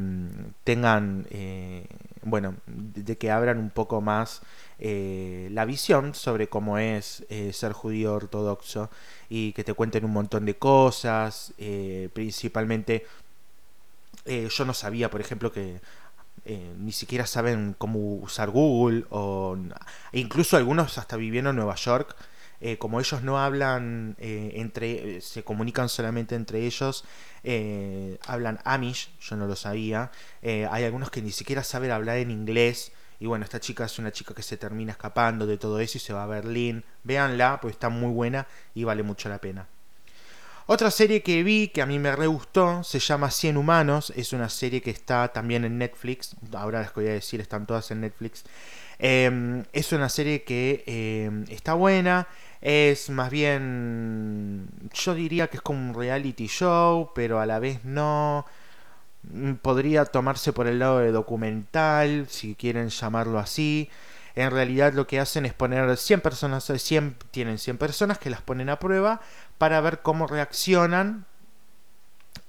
tengan, eh, bueno, de que abran un poco más la visión sobre cómo es ser judío ortodoxo y que te cuenten un montón de cosas, principalmente yo no sabía, por ejemplo, que ni siquiera saben cómo usar Google o incluso algunos hasta viviendo en Nueva York eh, como ellos no hablan eh, entre, se comunican solamente entre ellos, eh, hablan Amish, yo no lo sabía, hay algunos que ni siquiera saben hablar en inglés, y bueno, esta chica es una chica que se termina escapando de todo eso y se va a Berlín, véanla, pues está muy buena y vale mucho la pena. Otra serie que vi que a mí me re gustó se llama 100 Humanos. Es una serie que está también en Netflix. Ahora que voy a decir están todas en Netflix. Em, es una serie que em, está buena. Es más bien, yo diría que es como un reality show, pero a la vez no. Mm, podría tomarse por el lado de documental, si quieren llamarlo así. En realidad lo que hacen es poner 100 personas, 100, tienen 100 personas que las ponen a prueba para ver cómo reaccionan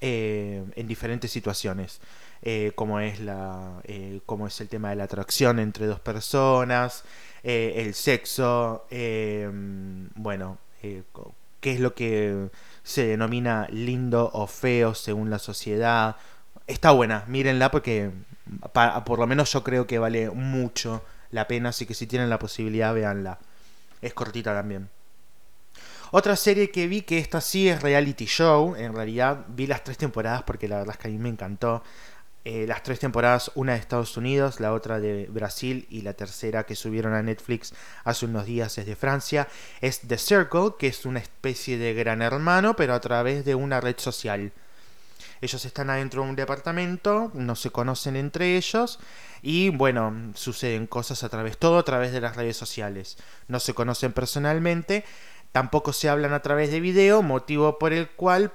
eh, en diferentes situaciones. Eh, como es la eh, es el tema de la atracción entre dos personas el sexo bueno qué es lo que se denomina lindo o feo según la sociedad. Está buena mírenla porque por lo menos yo creo que vale mucho la pena así que si tienen la posibilidad véanla. Es cortita también otra serie que vi, que esta sí es reality show, en realidad vi las tres temporadas porque la verdad es que a mí me encantó eh, las tres temporadas, una de Estados Unidos, la otra de Brasil y la tercera que subieron a Netflix hace unos días es de Francia. Es The Circle, que es una especie de gran hermano, pero a través de una red social. Ellos están adentro de un departamento, no se conocen entre ellos y bueno, suceden cosas a través, todo a través de las redes sociales. No se conocen personalmente, tampoco se hablan a través de video, motivo por el cual,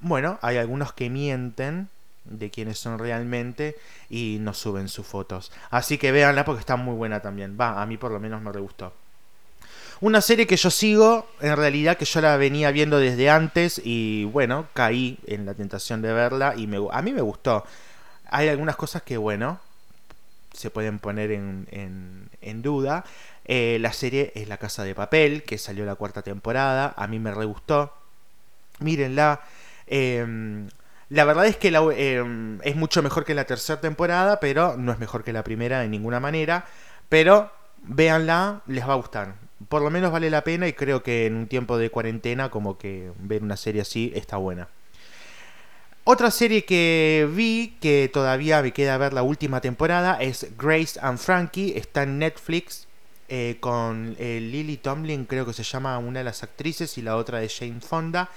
bueno, hay algunos que mienten de quiénes son realmente y no suben sus fotos. Así que véanla porque está muy buena también. Va, a mí por lo menos me re gustó. Una serie que yo sigo, en realidad que yo la venía viendo desde antes y bueno, caí en la tentación de verla y me, a mí me gustó. Hay algunas cosas que bueno, se pueden poner en, en, duda. Eh, la serie es La Casa de Papel, que salió la cuarta temporada, a mí me re gustó. Mírenla. Em, la verdad es que em, es mucho mejor que la tercera temporada, pero no es mejor que la primera de ninguna manera. Pero véanla, les va a gustar por lo menos vale la pena y creo que en un tiempo de cuarentena como que ver una serie así está buena. Otra serie que vi, que todavía me queda ver la última temporada, es Grace and Frankie. Está en Netflix eh, con eh, Lily Tomlin, creo que se llama una de las actrices, y la otra de Jane Fonda.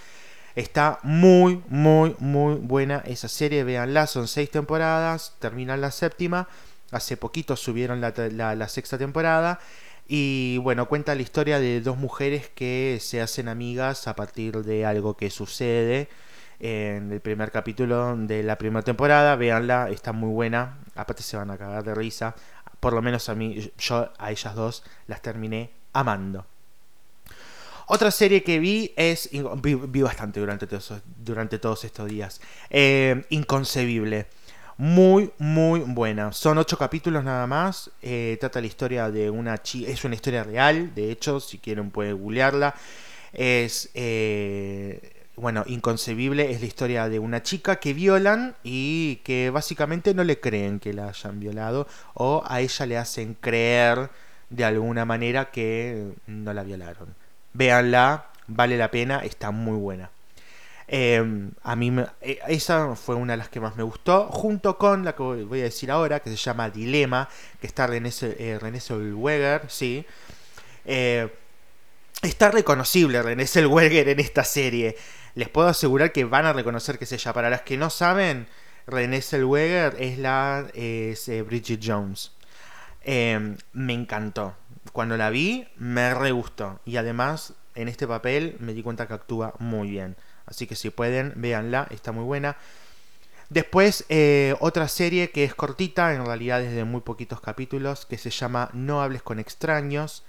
Está muy, muy, muy buena esa serie. Véanla, son seis temporadas, terminan la séptima. Hace poquito subieron la sexta temporada. Y bueno, cuenta la historia de dos mujeres que se hacen amigas a partir de algo que sucede en el primer capítulo de la primera temporada. Véanla, está muy buena. Aparte se van a cagar de risa. Por lo menos a mí, yo a ellas dos las terminé amando. Otra serie que vi es. Vi, bastante durante todos, durante todos estos días. Eh, Inconcebible. Muy, muy buena. Son ocho capítulos nada más. Eh, trata la historia de una chica. Es una historia real, de hecho, si quieren pueden googlearla. Es. Eh, bueno, inconcebible. Es la historia de una chica que violan y que básicamente no le creen que la hayan violado. O a ella le hacen creer de alguna manera que no la violaron. Véanla, vale la pena, está muy buena. Em, a mí eh, esa fue una de las que más me gustó, junto con la que voy a decir ahora, que se llama Dilema, que está René, eh, René Zellweger, sí. Eh, está reconocible René Zellweger en esta serie. Les puedo asegurar que van a reconocer que es ella. Para las que no saben, René Zellweger es la es, Bridget Jones. Em, me encantó. Cuando la vi, me re gustó. Y además, en este papel me di cuenta que actúa muy bien. Así que si pueden, véanla, está muy buena. Después, eh, otra serie que es cortita, en realidad es de muy poquitos capítulos, que se llama No hables con extraños.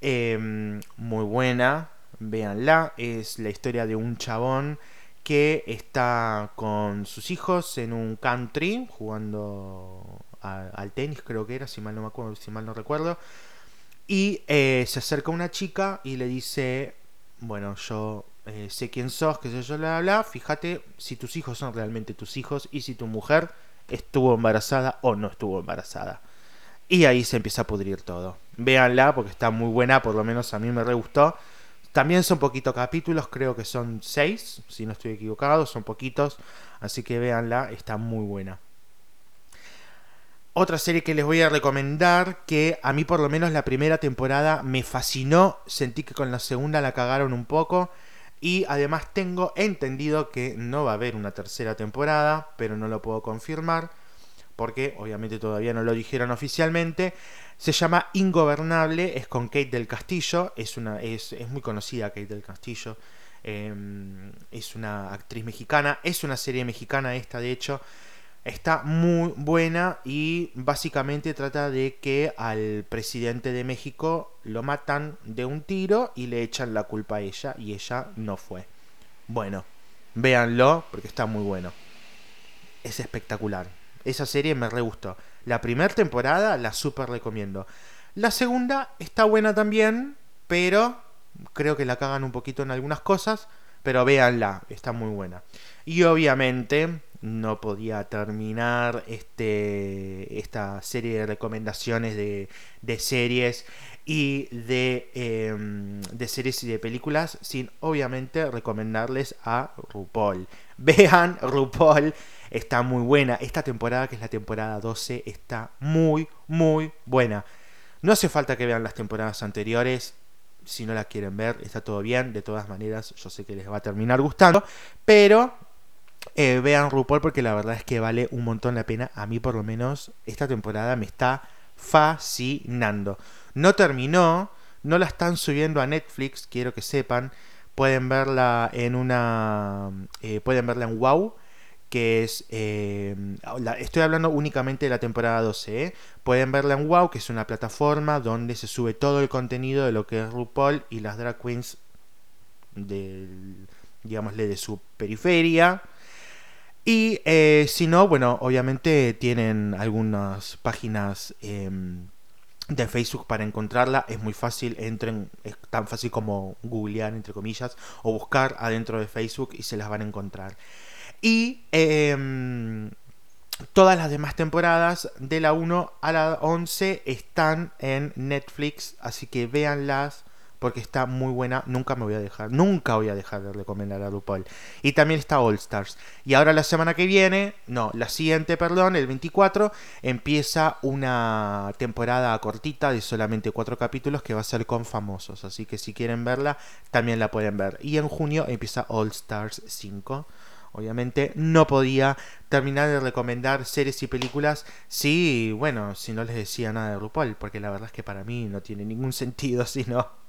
Em, muy buena, véanla. Es la historia de un chabón que está con sus hijos en un country jugando al tenis, creo que era, si mal no me acuerdo, si mal no recuerdo. Y eh, se acerca una chica y le dice, bueno, yo eh, sé quién sos, qué sé yo, bla, bla, fíjate si tus hijos son realmente tus hijos y si tu mujer estuvo embarazada o no estuvo embarazada. Y ahí se empieza a pudrir todo. Véanla porque está muy buena, por lo menos a mí me re gustó. También son poquitos capítulos, creo que son seis, si no estoy equivocado, son poquitos. Así que véanla, está muy buena. Otra serie que les voy a recomendar, que a mí por lo menos la primera temporada me fascinó, sentí que con la segunda la cagaron un poco, y además tengo entendido que no va a haber una tercera temporada, pero no lo puedo confirmar, porque obviamente todavía no lo dijeron oficialmente. Se llama Ingobernable, es con Kate del Castillo, es, una, es, es muy conocida Kate del Castillo, em, es una actriz mexicana, es una serie mexicana esta de hecho. Está muy buena y básicamente trata de que al presidente de México lo matan de un tiro y le echan la culpa a ella y ella no fue. Bueno, véanlo porque está muy bueno. Es espectacular. Esa serie me re gustó. La primera temporada la super recomiendo. La segunda está buena también, pero creo que la cagan un poquito en algunas cosas. Pero véanla, está muy buena. Y obviamente no podía terminar este, esta serie de recomendaciones de, series y de, em, de series y de películas, sin obviamente recomendarles a RuPaul. Vean RuPaul, está muy buena. Esta temporada, que es la temporada 12, está muy, muy buena. No hace falta que vean las temporadas anteriores. Si no la quieren ver, está todo bien. De todas maneras, yo sé que les va a terminar gustando. Pero eh, vean RuPaul porque la verdad es que vale un montón la pena. A mí por lo menos esta temporada me está fascinando. No terminó, no la están subiendo a Netflix, quiero que sepan. Pueden verla en una... Eh, pueden verla en Wow que es... Eh, estoy hablando únicamente de la temporada 12. ¿eh? Pueden verla en Wow, que es una plataforma donde se sube todo el contenido de lo que es RuPaul y las drag queens de, digámosle, de su periferia. Y eh, si no, bueno, obviamente tienen algunas páginas em, de Facebook para encontrarla. Es muy fácil, entren, es tan fácil como googlear, entre comillas, o buscar adentro de Facebook y se las van a encontrar. Y em, todas las demás temporadas de la 1 a la 11 están en Netflix, así que véanlas porque está muy buena. Nunca me voy a dejar, nunca voy a dejar de recomendar a RuPaul. Y también está All Stars. Y ahora la semana que viene, no, la siguiente, perdón, el 24, empieza una temporada cortita de solamente cuatro capítulos que va a ser con famosos. Así que si quieren verla, también la pueden ver. Y en junio empieza All Stars 5. Obviamente no podía terminar de recomendar series y películas si, bueno, si no les decía nada de RuPaul, porque la verdad es que para mí no tiene ningún sentido si no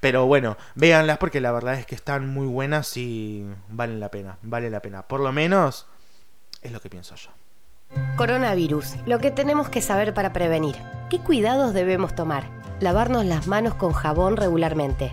Pero bueno, véanlas porque la verdad es que están muy buenas y valen la pena, vale la pena. Por lo menos es lo que pienso yo. Coronavirus, lo que tenemos que saber para prevenir. ¿Qué cuidados debemos tomar? Lavarnos las manos con jabón regularmente.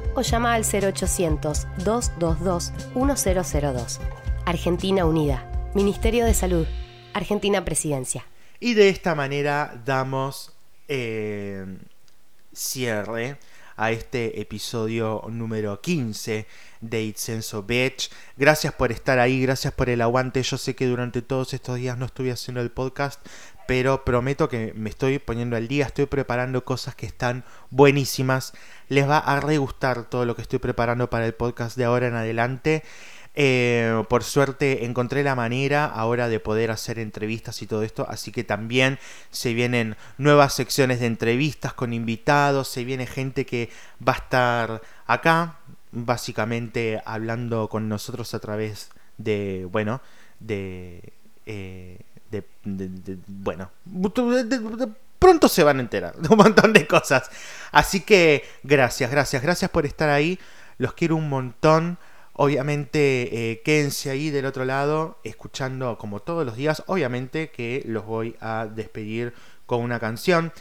o llama al 0800-222-1002. Argentina Unida, Ministerio de Salud, Argentina Presidencia. Y de esta manera damos eh, cierre a este episodio número 15 de It's Senso Bitch. Gracias por estar ahí, gracias por el aguante. Yo sé que durante todos estos días no estuve haciendo el podcast, pero prometo que me estoy poniendo al día, estoy preparando cosas que están buenísimas. Les va a re gustar todo lo que estoy preparando para el podcast de ahora en adelante. Eh, por suerte encontré la manera ahora de poder hacer entrevistas y todo esto, así que también se vienen nuevas secciones de entrevistas con invitados, se viene gente que va a estar acá, básicamente hablando con nosotros a través de, bueno, de, eh, de, bueno, pronto se van a enterar de un montón de cosas. Así que gracias, gracias, gracias por estar ahí. Los quiero un montón. Obviamente eh, quédense ahí del otro lado escuchando como todos los días. Obviamente que los voy a despedir con una canción.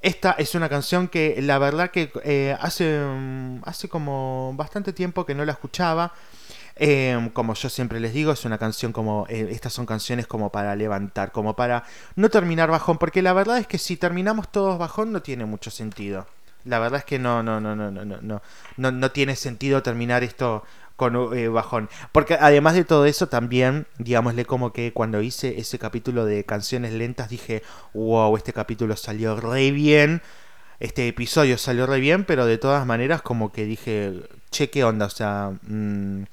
Esta es una canción que la verdad que eh, hace, mm, hace como bastante tiempo que no la escuchaba. Em, como yo siempre les digo, es una canción como. Eh, estas son canciones como para levantar, como para no terminar bajón. Porque la verdad es que si terminamos todos bajón no tiene mucho sentido. La verdad es que no, no, no, no, no, no, no, no tiene sentido terminar esto con eh, bajón. Porque además de todo eso, también, digámosle como que cuando hice ese capítulo de canciones lentas, dije, wow, este capítulo salió re bien. Este episodio salió re bien, pero de todas maneras, como que dije, che, ¿qué onda? O sea, mm,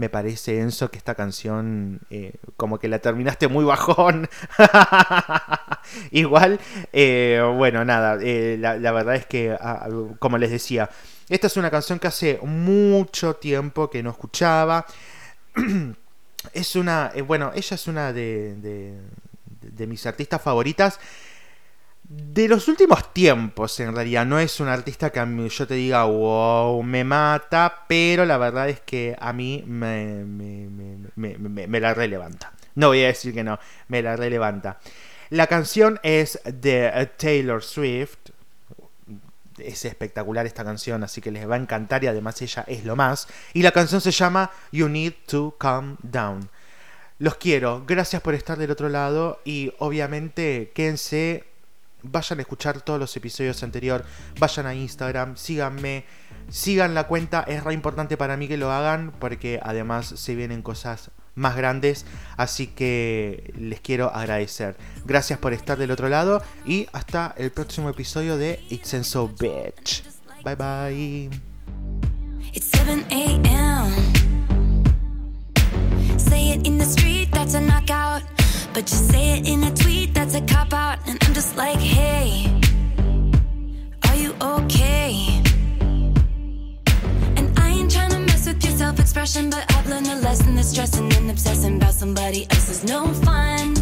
me parece, Enzo, que esta canción, eh, como que la terminaste muy bajón. Igual, eh, bueno, nada, la, la, verdad es que, como les decía, esta es una canción que hace mucho tiempo que no escuchaba. es una, eh, bueno, ella es una de, de, mis artistas favoritas de los últimos tiempos, en realidad. No es un artista que a mí yo te diga, wow, me mata, pero la verdad es que a mí me, me la relevanta. No voy a decir que no, me la relevanta. La canción es de Taylor Swift. Es espectacular esta canción, así que les va a encantar y además ella es lo más. Y la canción se llama You Need to Calm Down. Los quiero, gracias por estar del otro lado y obviamente quédense vayan a escuchar todos los episodios anteriores, vayan a Instagram, síganme, sigan la cuenta, es re importante para mí que lo hagan porque además se vienen cosas más grandes, así que les quiero agradecer. Gracias por estar del otro lado y hasta el próximo episodio de It's and So Bitch. Bye bye. It's 7 a.m. Say it in the street, that's a knockout. But you say it in a tweet that's a cop out, and I'm just like, hey, are you okay? And I ain't trying to mess with your self expression, but I've learned a lesson that stressing and obsessing about somebody else is no fun.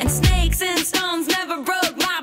And snakes and stones never broke my